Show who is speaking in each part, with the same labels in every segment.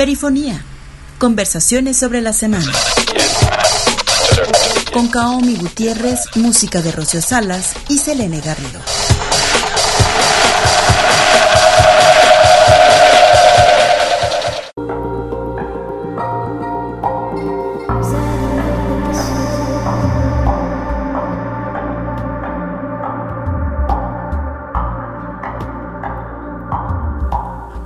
Speaker 1: Perifonía. Conversaciones sobre la semana. Con Kaomi Gutiérrez, música de Rocío Salas y Selene Garrido.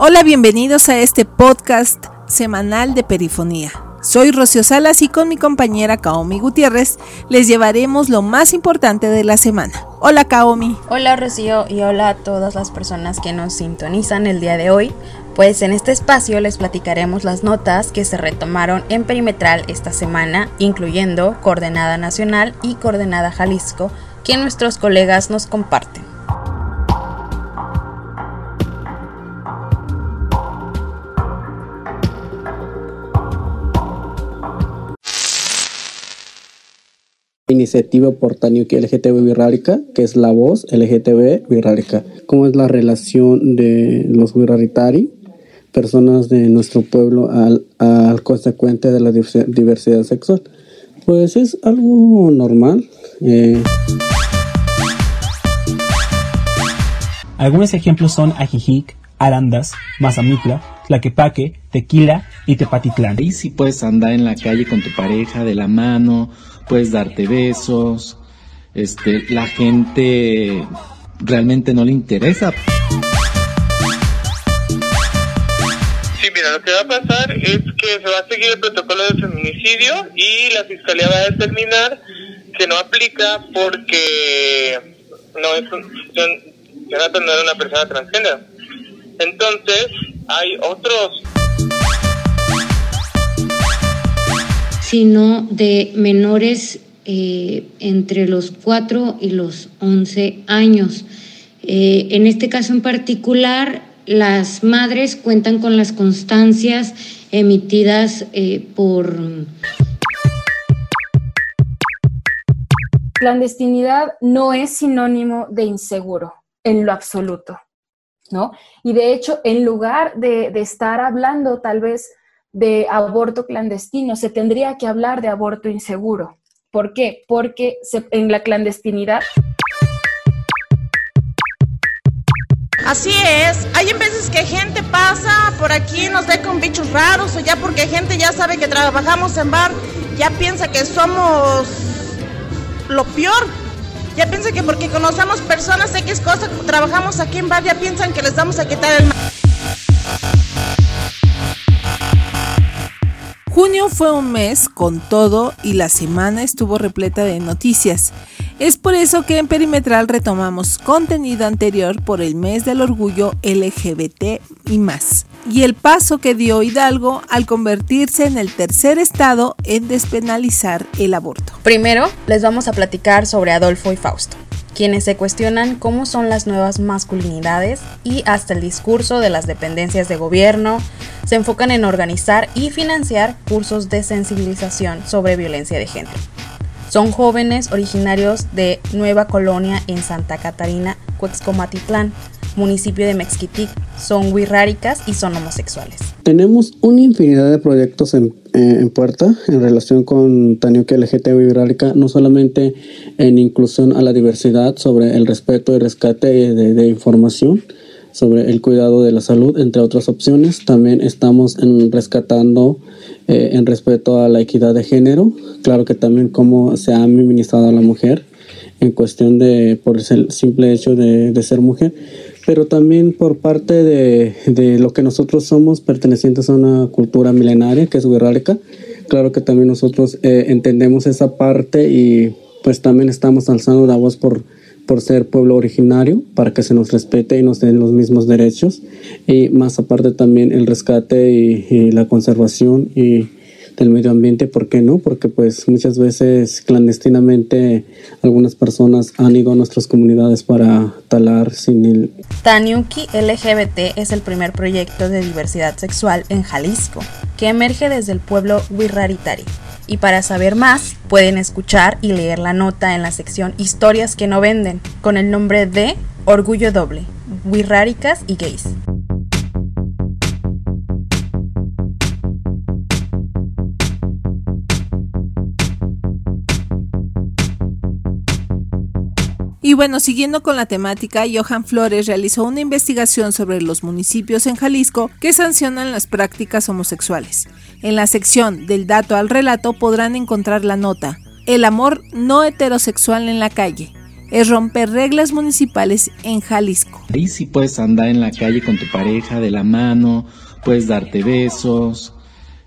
Speaker 2: Hola, bienvenidos a este podcast semanal de Perifonía. Soy Rocío Salas y con mi compañera Kaomi Gutiérrez les llevaremos lo más importante de la semana. Hola Kaomi.
Speaker 3: Hola Rocío y hola a todas las personas que nos sintonizan el día de hoy. Pues en este espacio les platicaremos las notas que se retomaron en Perimetral esta semana, incluyendo Coordenada Nacional y Coordenada Jalisco, que nuestros colegas nos comparten.
Speaker 4: Iniciativa por Taniuki LGTB Virrárica, que es la voz LGTB Virrárica. ¿Cómo es la relación de los Virraritari, personas de nuestro pueblo, al, al consecuente de la diversidad sexual? Pues es algo normal. Eh.
Speaker 5: Algunos ejemplos son Ajijic, Arandas, Mazamitla, Tlaquepaque, Tequila y Tepatitlán.
Speaker 6: Y si puedes andar en la calle con tu pareja de la mano, puedes darte besos, este, la gente realmente no le interesa.
Speaker 7: Sí, mira, lo que va a pasar es que se va a seguir el protocolo de feminicidio y la fiscalía va a determinar que no aplica porque no es Jonathan no era una persona transgénero. Entonces, hay otros
Speaker 8: sino de menores eh, entre los 4 y los 11 años. Eh, en este caso en particular, las madres cuentan con las constancias emitidas eh, por...
Speaker 9: Clandestinidad no es sinónimo de inseguro en lo absoluto, ¿no? Y de hecho, en lugar de, estar hablando tal vez de aborto clandestino, se tendría que hablar de aborto inseguro. ¿Por qué? Porque en la clandestinidad...
Speaker 10: Así es, hay veces que gente pasa por aquí, nos ve con bichos raros o ya porque gente ya sabe que trabajamos en bar, ya piensa que somos lo peor. Ya piensa que porque conocemos personas X cosa, trabajamos aquí en bar, ya piensan que les vamos a quitar el...
Speaker 2: Junio fue un mes con todo y la semana estuvo repleta de noticias. Es por eso que en Perimetral retomamos contenido anterior por el mes del orgullo LGBT y más, y el paso que dio Hidalgo al convertirse en el tercer estado en despenalizar el aborto.
Speaker 3: Primero, les vamos a platicar sobre Adolfo y Fausto quienes se cuestionan cómo son las nuevas masculinidades y hasta el discurso de las dependencias de gobierno, se enfocan en organizar y financiar cursos de sensibilización sobre violencia de género. Son jóvenes originarios de Nueva Colonia en Santa Catarina, Cuexcomatitlán, municipio de Mexquitic, son wixárikas y son homosexuales.
Speaker 4: Tenemos una infinidad de proyectos en, en puerta en relación con Tanioque LGTB Wixárika, no solamente en inclusión a la diversidad, sobre el respeto y rescate de, información, sobre el cuidado de la salud, entre otras opciones. También estamos en rescatando eh, en respeto a la equidad de género, claro que también cómo se ha ministrado a la mujer en cuestión de por el simple hecho de ser mujer pero también por parte de, de, lo que nosotros somos pertenecientes a una cultura milenaria que es guerrárica. Claro que también nosotros eh, entendemos esa parte y pues también estamos alzando la voz por, por ser pueblo originario, para que se nos respete y nos den los mismos derechos. Y más aparte también el rescate y, y la conservación y del medio ambiente, ¿por qué no? Porque pues muchas veces clandestinamente algunas personas han ido a nuestras comunidades para talar sin el...
Speaker 3: Taniuki LGBT es el primer proyecto de diversidad sexual en Jalisco, que emerge desde el pueblo Wirraritari. Y para saber más, pueden escuchar y leer la nota en la sección Historias que no venden, con el nombre de Orgullo Doble, Wirráricas y Gays.
Speaker 2: Y bueno, siguiendo con la temática, Johan Flores realizó una investigación sobre los municipios en Jalisco que sancionan las prácticas homosexuales. En la sección del dato al relato podrán encontrar la nota El amor no heterosexual en la calle. Es romper reglas municipales en Jalisco.
Speaker 6: Ahí sí puedes andar en la calle con tu pareja de la mano, puedes darte besos.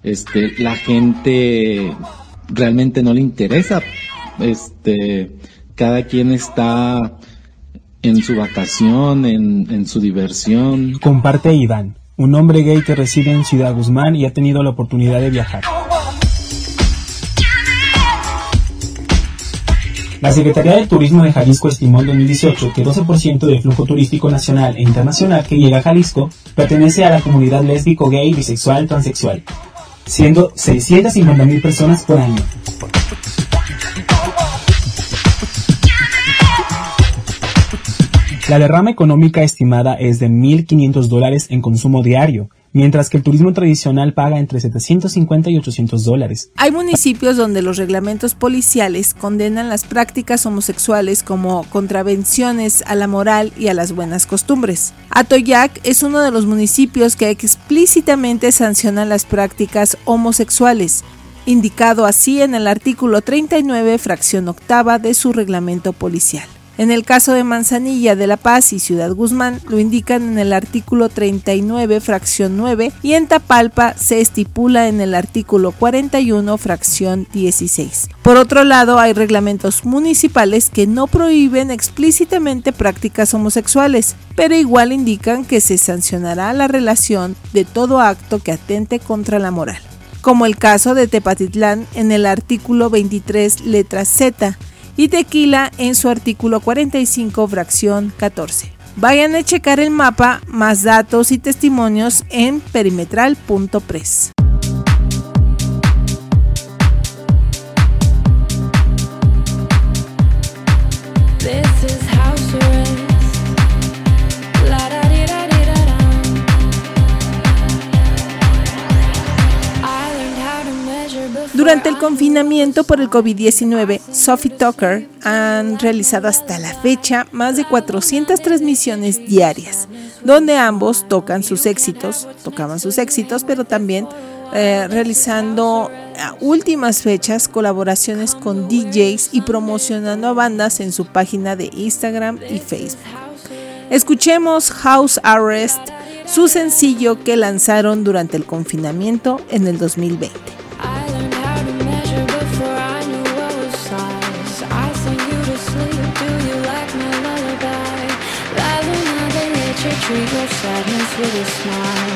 Speaker 6: Este, la gente realmente no le interesa este cada quien está en su vacación, en, su diversión.
Speaker 5: Comparte Iván, un hombre gay que reside en Ciudad Guzmán y ha tenido la oportunidad de viajar. La Secretaría de Turismo de Jalisco estimó en 2018 que 12% del flujo turístico nacional e internacional que llega a Jalisco pertenece a la comunidad lésbico, gay, bisexual, transexual, siendo 650.000 personas por año. La derrama económica estimada es de 1.500 dólares en consumo diario, mientras que el turismo tradicional paga entre 750 y 800 dólares.
Speaker 2: Hay municipios donde los reglamentos policiales condenan las prácticas homosexuales como contravenciones a la moral y a las buenas costumbres. Atoyac es uno de los municipios que explícitamente sancionan las prácticas homosexuales, indicado así en el artículo 39, fracción octava de su reglamento policial. En el caso de Manzanilla de La Paz y Ciudad Guzmán lo indican en el artículo 39, fracción 9, y en Tapalpa se estipula en el artículo 41, fracción 16. Por otro lado, hay reglamentos municipales que no prohíben explícitamente prácticas homosexuales, pero igual indican que se sancionará la relación de todo acto que atente contra la moral como el caso de Tepatitlán en el artículo 23, letra Z, y Tequila en su artículo 45, fracción 14. Vayan a checar el mapa, más datos y testimonios en perimetral.press. Durante el confinamiento por el COVID-19, Sophie Tucker han realizado hasta la fecha más de 400 transmisiones diarias, donde ambos tocan sus éxitos, tocaban sus éxitos, pero también eh, realizando a últimas fechas colaboraciones con DJs y promocionando a bandas en su página de Instagram y Facebook. Escuchemos House Arrest, su sencillo que lanzaron durante el confinamiento en el 2020.
Speaker 11: With smile.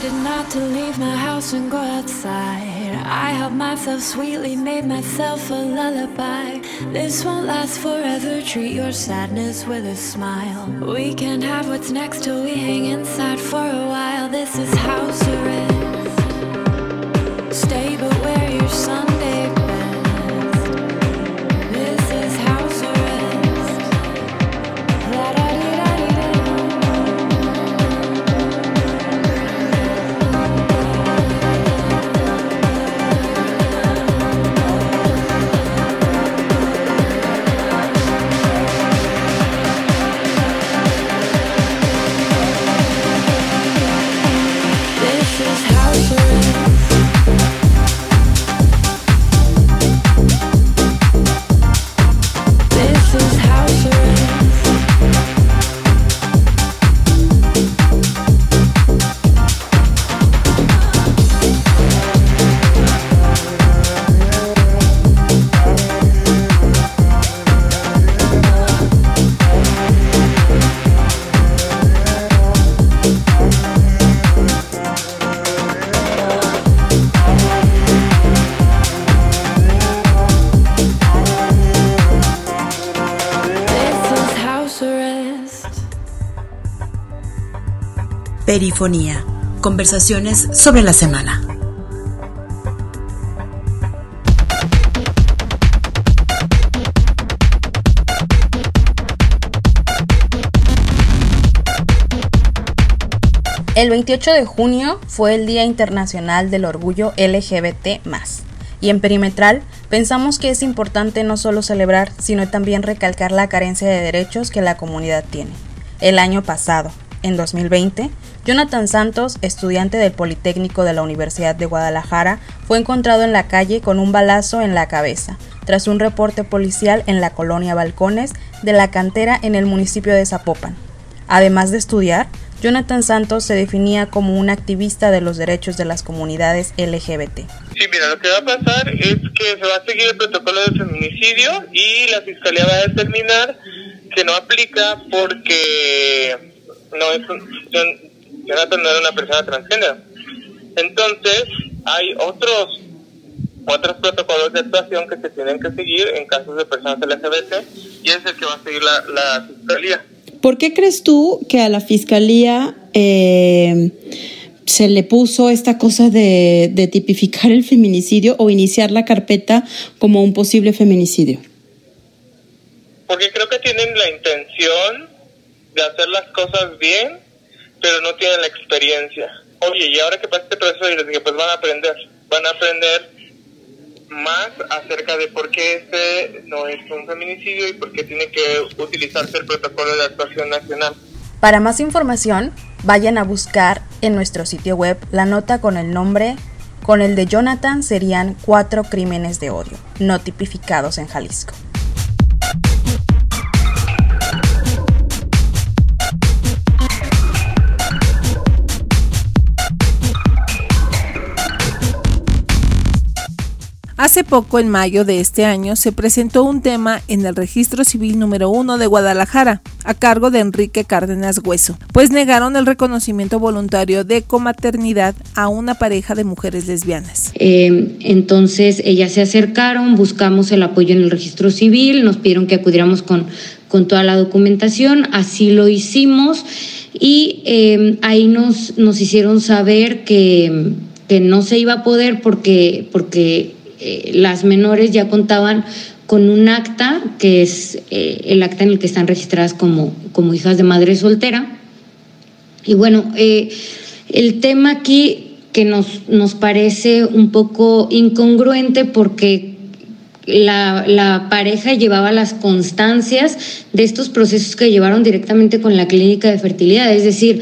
Speaker 11: decided not to leave my house and go outside. I helped myself sweetly, made myself a lullaby. This won't last forever,
Speaker 2: treat your sadness with a smile. We can have what's next till we hang inside for a while. This is house arrest. Stay but wear your Sunday.
Speaker 1: Perifonía. Conversaciones sobre la semana.
Speaker 3: El 28 de junio fue el Día Internacional del Orgullo LGBT y en Perimetral pensamos que es importante no solo celebrar, sino también recalcar la carencia de derechos que la comunidad tiene. El año pasado, en 2020, Jonathan Santos, estudiante del Politécnico de la Universidad de Guadalajara, fue encontrado en la calle con un balazo en la cabeza, tras un reporte policial en la colonia Balcones de la cantera en el municipio de Zapopan. Además de estudiar, Jonathan Santos se definía como un activista de los derechos de las comunidades LGBT.
Speaker 7: Sí, mira, lo que va a pasar es que se va a seguir el protocolo de feminicidio y la fiscalía va a determinar que no aplica porque no es No era una persona transgénero. Entonces, hay otros otros protocolos de actuación que se tienen que seguir en casos de personas LGBT y es el que va a seguir la, la fiscalía.
Speaker 12: ¿Por qué crees tú que a la fiscalía eh, se le puso esta cosa de, de, tipificar el feminicidio o iniciar la carpeta como un posible feminicidio?
Speaker 7: Porque creo que tienen la intención de hacer las cosas bien, pero no tienen la experiencia. Oye, y ahora que pasa este proceso, les dije, pues van a aprender, van a aprender más acerca de por qué este no es un feminicidio y por qué tiene que utilizarse el protocolo de actuación nacional.
Speaker 3: Para más información, vayan a buscar en nuestro sitio web la nota con el nombre con el de Jonathan serían cuatro crímenes de odio, no tipificados en Jalisco.
Speaker 2: Hace poco, en mayo de este año, se presentó un tema en el Registro Civil número 1 de Guadalajara, a cargo de Enrique Cárdenas Hueso, pues negaron el reconocimiento voluntario de comaternidad a una pareja de mujeres lesbianas.
Speaker 8: Eh, entonces, ellas se acercaron, buscamos el apoyo en el Registro Civil, nos pidieron que acudiéramos con, con toda la documentación, así lo hicimos y eh, ahí nos, nos hicieron saber que, que no se iba a poder porque, porque eh, las menores ya contaban con un acta, que es eh, el acta en el que están registradas como, como hijas de madre soltera. Y bueno, eh, el tema aquí que nos, nos parece un poco incongruente porque la, pareja llevaba las constancias de estos procesos que llevaron directamente con la clínica de fertilidad. Es decir,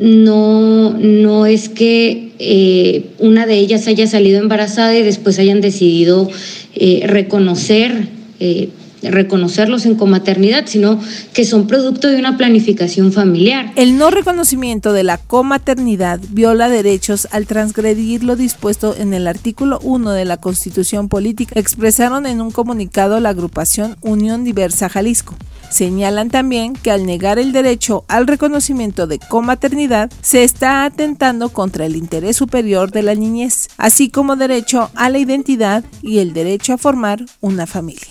Speaker 8: no, no es que eh, una de ellas haya salido embarazada y después hayan decidido eh, reconocer, eh, reconocerlos en comaternidad, sino que son producto de una planificación familiar.
Speaker 2: El no reconocimiento de la comaternidad viola derechos al transgredir lo dispuesto en el artículo 1 de la Constitución Política, expresaron en un comunicado la agrupación Unión Diversa Jalisco. Señalan también que al negar el derecho al reconocimiento de comaternidad, se está atentando contra el interés superior de la niñez, así como derecho a la identidad y el derecho a formar una familia.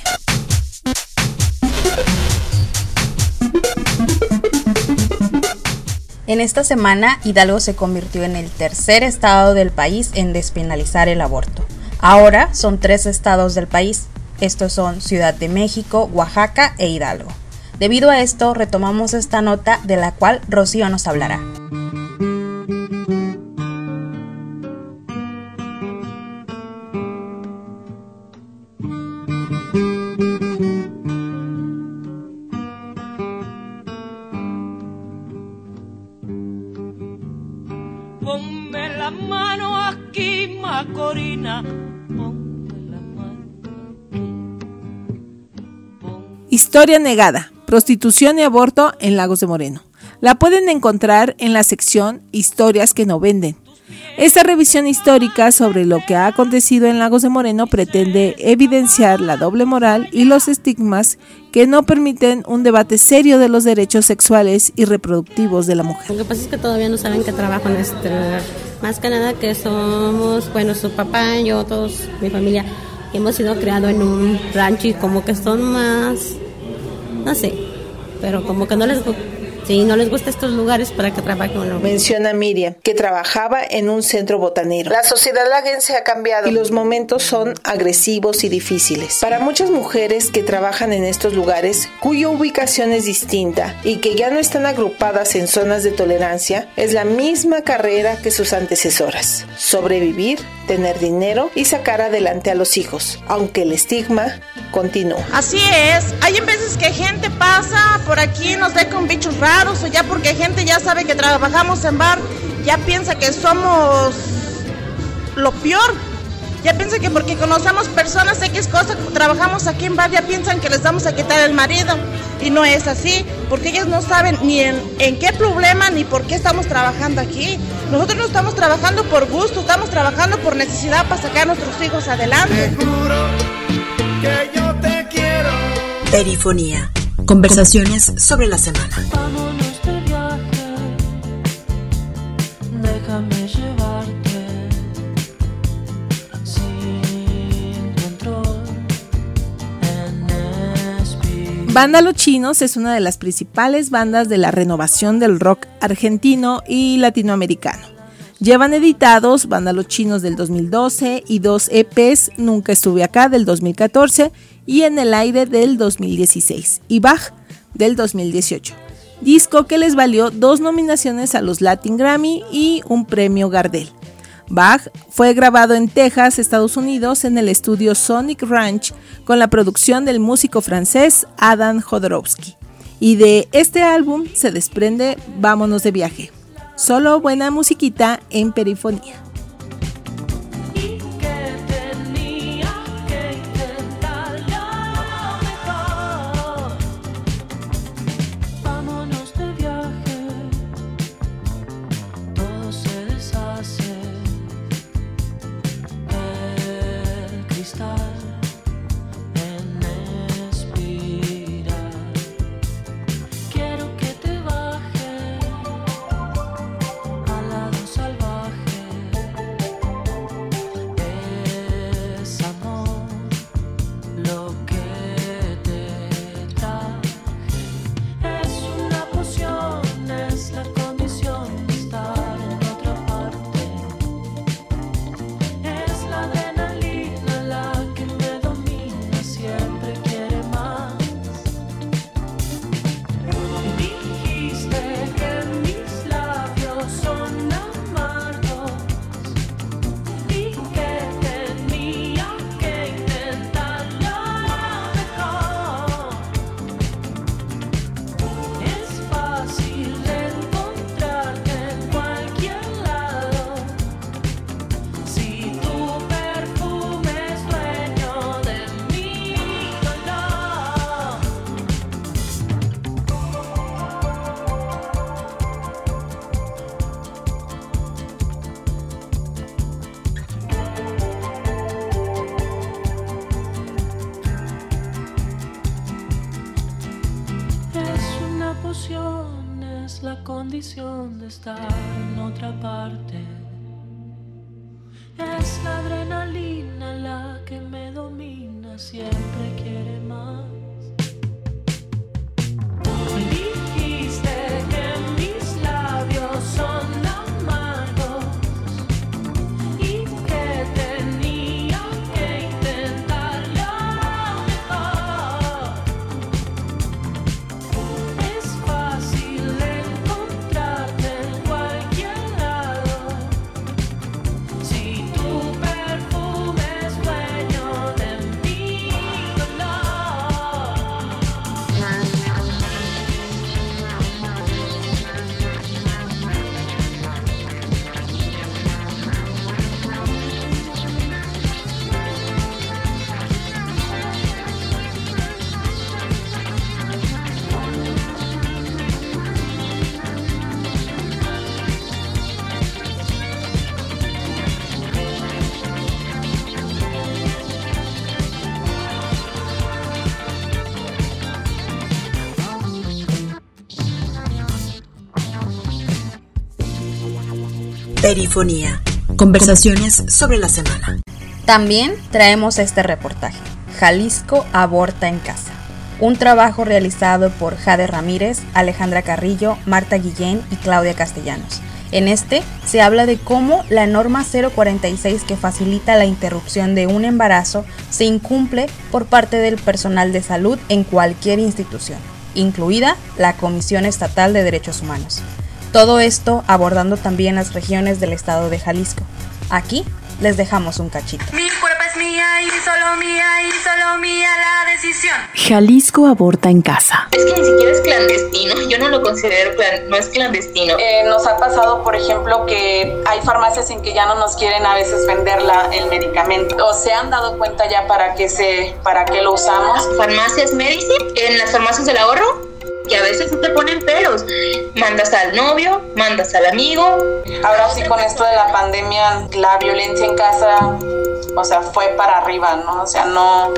Speaker 3: En esta semana, Hidalgo se convirtió en el tercer estado del país en despenalizar el aborto. Ahora son tres estados del país. Estos son Ciudad de México, Oaxaca e Hidalgo. Debido a esto, retomamos esta nota de la cual Rocío nos hablará.
Speaker 2: Historia negada prostitución y aborto en Lagos de Moreno. La pueden encontrar en la sección Historias que no venden. Esta revisión histórica sobre lo que ha acontecido en Lagos de Moreno pretende evidenciar la doble moral y los estigmas que no permiten un debate serio de los derechos sexuales y reproductivos de la mujer.
Speaker 13: Lo que pasa es que todavía no saben que trabajo en este. Más que nada que somos, bueno, su papá, yo, todos, mi familia, hemos sido criados en un rancho y como que son más no sé, pero como que no les Si no les gusta estos lugares, ¿para que trabajen uno?
Speaker 14: Menciona Miriam, que trabajaba en un centro botanero. La sociedad laguense ha cambiado y los momentos son agresivos y difíciles. Para muchas mujeres que trabajan en estos lugares, cuya ubicación es distinta y que ya no están agrupadas en zonas de tolerancia, es la misma carrera que sus antecesoras. Sobrevivir, tener dinero y sacar adelante a los hijos, aunque el estigma continúa.
Speaker 10: Así es, hay veces que gente pasa por aquí, nos ve con bichos raros o ya porque gente ya sabe que trabajamos en bar, ya piensa que somos lo peor. Ya piensa que porque conocemos personas X cosas, trabajamos aquí en bar, ya piensan que les vamos a quitar el marido. Y no es así, porque ellos no saben ni en, en qué problema ni por qué estamos trabajando aquí. Nosotros no estamos trabajando por gusto, estamos trabajando por necesidad para sacar a nuestros hijos adelante.
Speaker 15: que yo te quiero. Perifonía. Conversaciones sobre la semana.
Speaker 2: Vámonos de viaje, déjame llevarte sin control en espíritu.
Speaker 11: Banda Los Chinos es una de las principales bandas de la renovación del rock argentino y latinoamericano. Llevan editados Banda Los Chinos del 2012 y dos EPs Nunca estuve acá del 2014 y En el aire del 2016 y Bach del 2018. Disco que les valió dos nominaciones a los Latin Grammy y un premio Gardel. Bach fue grabado en Texas, Estados Unidos, en el estudio Sonic Ranch con la producción del músico francés Adam Jodorowsky. Y de este álbum se desprende Vámonos de viaje. Solo buena musiquita en perifonía.
Speaker 15: Perifonía. Conversaciones sobre la semana.
Speaker 3: También traemos este reportaje. Jalisco aborta en casa. un trabajo realizado por Jade Ramírez, Alejandra Carrillo, Marta Guillén y Claudia Castellanos. En este se habla de cómo la norma 046 que facilita la interrupción de un embarazo se incumple por parte del personal de salud en cualquier institución, incluida la Comisión Estatal de Derechos Humanos. Todo esto abordando también las regiones del estado de Jalisco. Aquí les dejamos un cachito.
Speaker 16: Mi cuerpo es mía y solo mía y solo mía la decisión.
Speaker 1: Jalisco aborta en casa.
Speaker 17: Es que ni siquiera es clandestino, yo no lo considero, no es clandestino.
Speaker 18: Eh, nos ha pasado, por ejemplo, que hay farmacias en que ya no nos quieren a veces vender la, el medicamento. O se han dado cuenta ya para qué, se, para qué lo usamos.
Speaker 17: Farmacias Medicine, en las farmacias del ahorro, que a veces te ponen pelos. Mandas al novio, mandas al amigo.
Speaker 18: Ahora sí con esto de la pandemia, la violencia en casa, o sea, fue para arriba, ¿no? O sea, no,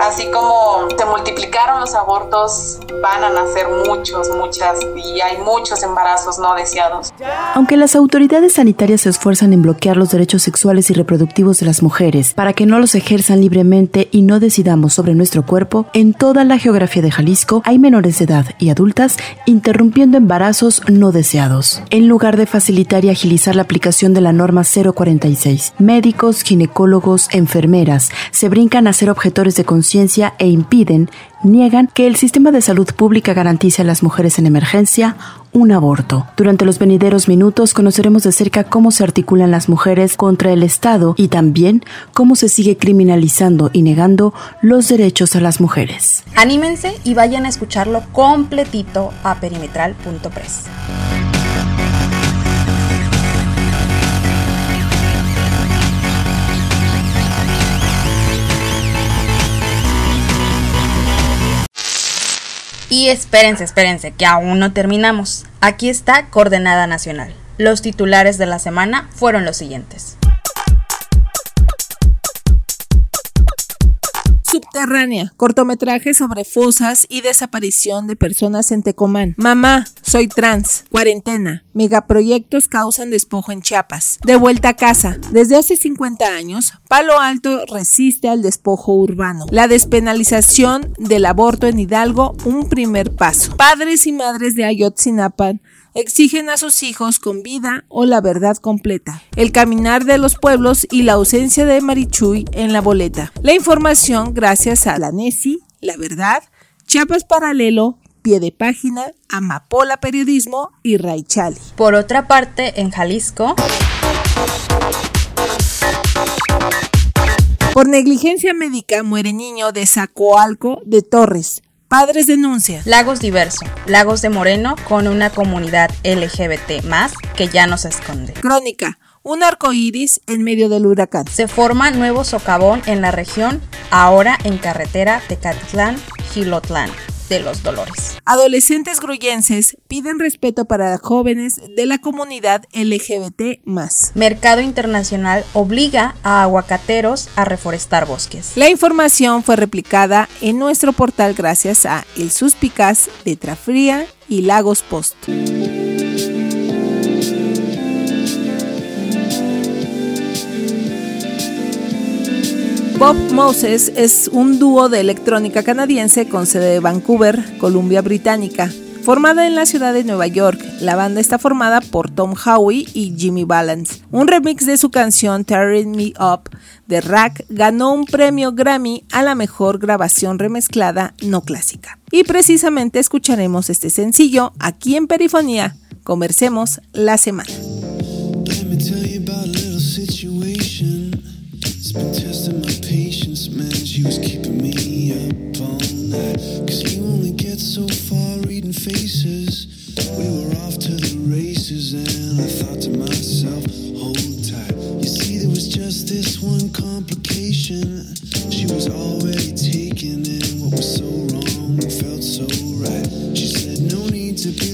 Speaker 18: así como se multiplicaron los abortos, van a nacer muchos, muchas, y hay muchos embarazos no deseados.
Speaker 1: Aunque las autoridades sanitarias se esfuerzan en bloquear los derechos sexuales y reproductivos de las mujeres para que no los ejerzan libremente y no decidamos sobre nuestro cuerpo, en toda la geografía de Jalisco hay menores de edad y adultas interrumpiendo embarazos no deseados. En lugar de facilitar y agilizar la aplicación de la norma 046, médicos, ginecólogos, enfermeras se brincan a ser objetores de conciencia e impiden, niegan que el sistema de salud pública garantice a las mujeres en emergencia un aborto. Durante los venideros minutos conoceremos de cerca cómo se articulan las mujeres contra el Estado y también cómo se sigue criminalizando y negando los derechos a las mujeres.
Speaker 3: Anímense y vayan a escucharlo completito a perimetral.press. Y espérense, espérense, que aún no terminamos. Aquí está Coordenada Nacional. Los titulares de la semana fueron los siguientes.
Speaker 2: Subterránea, cortometraje sobre fosas y desaparición de personas en Tecomán. Mamá, soy trans. Cuarentena, megaproyectos causan despojo en Chiapas. De vuelta a casa, desde hace 50 años, Palo Alto resiste al despojo urbano. La despenalización del aborto en Hidalgo, un primer paso. Padres y madres de Ayotzinapa exigen a sus hijos con vida o la verdad completa, el caminar de los pueblos y la ausencia de Marichuy en la boleta. La información gracias a la NESI, La Verdad, Chiapas Paralelo, Pie de Página, Amapola Periodismo y Raichali.
Speaker 3: Por otra parte, en Jalisco...
Speaker 2: Por negligencia médica muere niño de Zacoalco de Torres. Padres denuncian.
Speaker 3: Lagos Diverso, Lagos de Moreno con una comunidad LGBT más que ya no se esconde.
Speaker 2: Crónica. Un arco iris en medio del huracán.
Speaker 3: Se forma nuevo socavón en la región, ahora en carretera Tecatitlán-Gilotlán de los Dolores.
Speaker 2: Adolescentes gruyenses piden respeto para jóvenes de la comunidad LGBT.
Speaker 3: Mercado Internacional obliga a aguacateros a reforestar bosques.
Speaker 2: La información fue replicada en nuestro portal gracias a El Suspicaz, Letra Fría y Lagos Post. Bob Moses es un dúo de electrónica canadiense con sede de Vancouver, Columbia Británica. Formada en la ciudad de Nueva York, la banda está formada por Tom Howie y Jimmy Balance. Un remix de su canción Tearing Me Up de Rack ganó un premio Grammy a la mejor grabación remezclada no clásica. Y precisamente escucharemos este sencillo aquí en Perifonía. Conversemos la semana. So far reading faces. We were off to the races, and I thought to myself, hold tight. You see, there was just this one complication. She was already taken in what was so wrong felt so right. She said, No need to be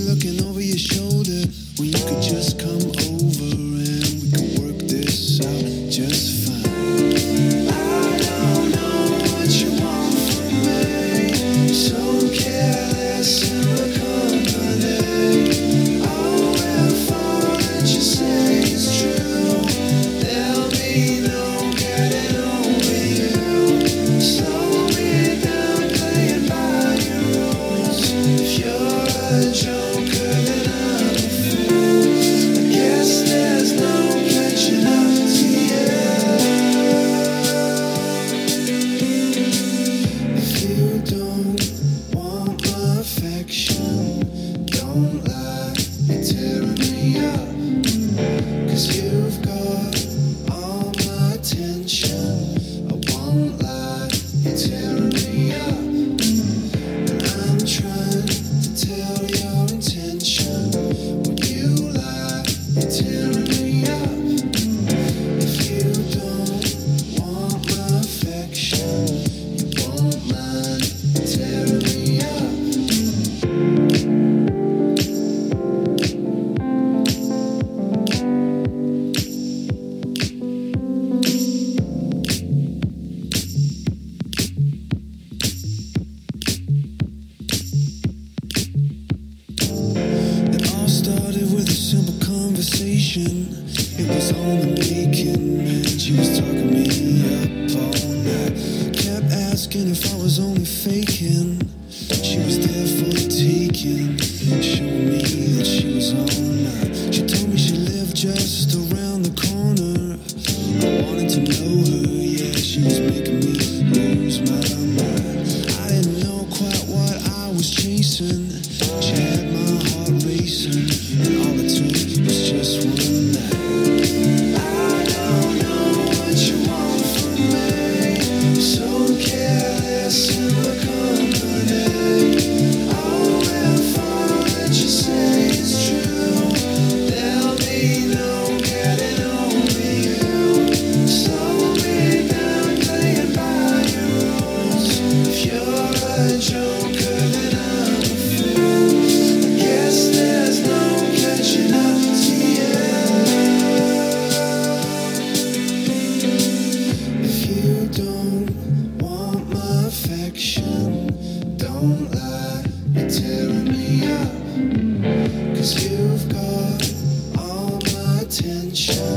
Speaker 19: church.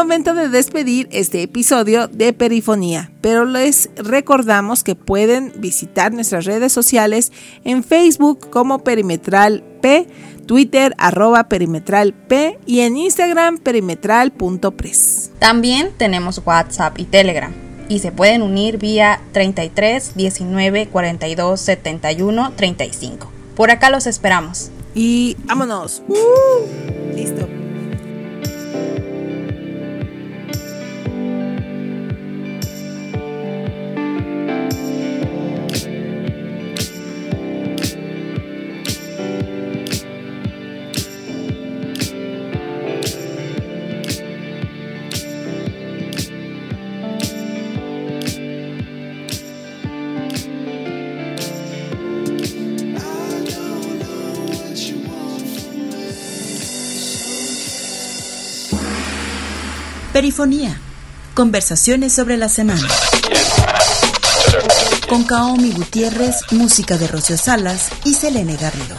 Speaker 19: momento de despedir este episodio de Perifonía, pero les recordamos que pueden visitar nuestras redes sociales en Facebook como Perimetral P, Twitter arroba Perimetral P y en Instagram perimetral.press.
Speaker 3: También tenemos WhatsApp y Telegram y se pueden unir vía 33 19 42 71 35. Por acá los esperamos.
Speaker 19: Y vámonos. Uh, listo.
Speaker 15: Perifonía. Conversaciones sobre la semana. Con Kaomi Gutiérrez, música de Rocio Salas y Selene Garrido.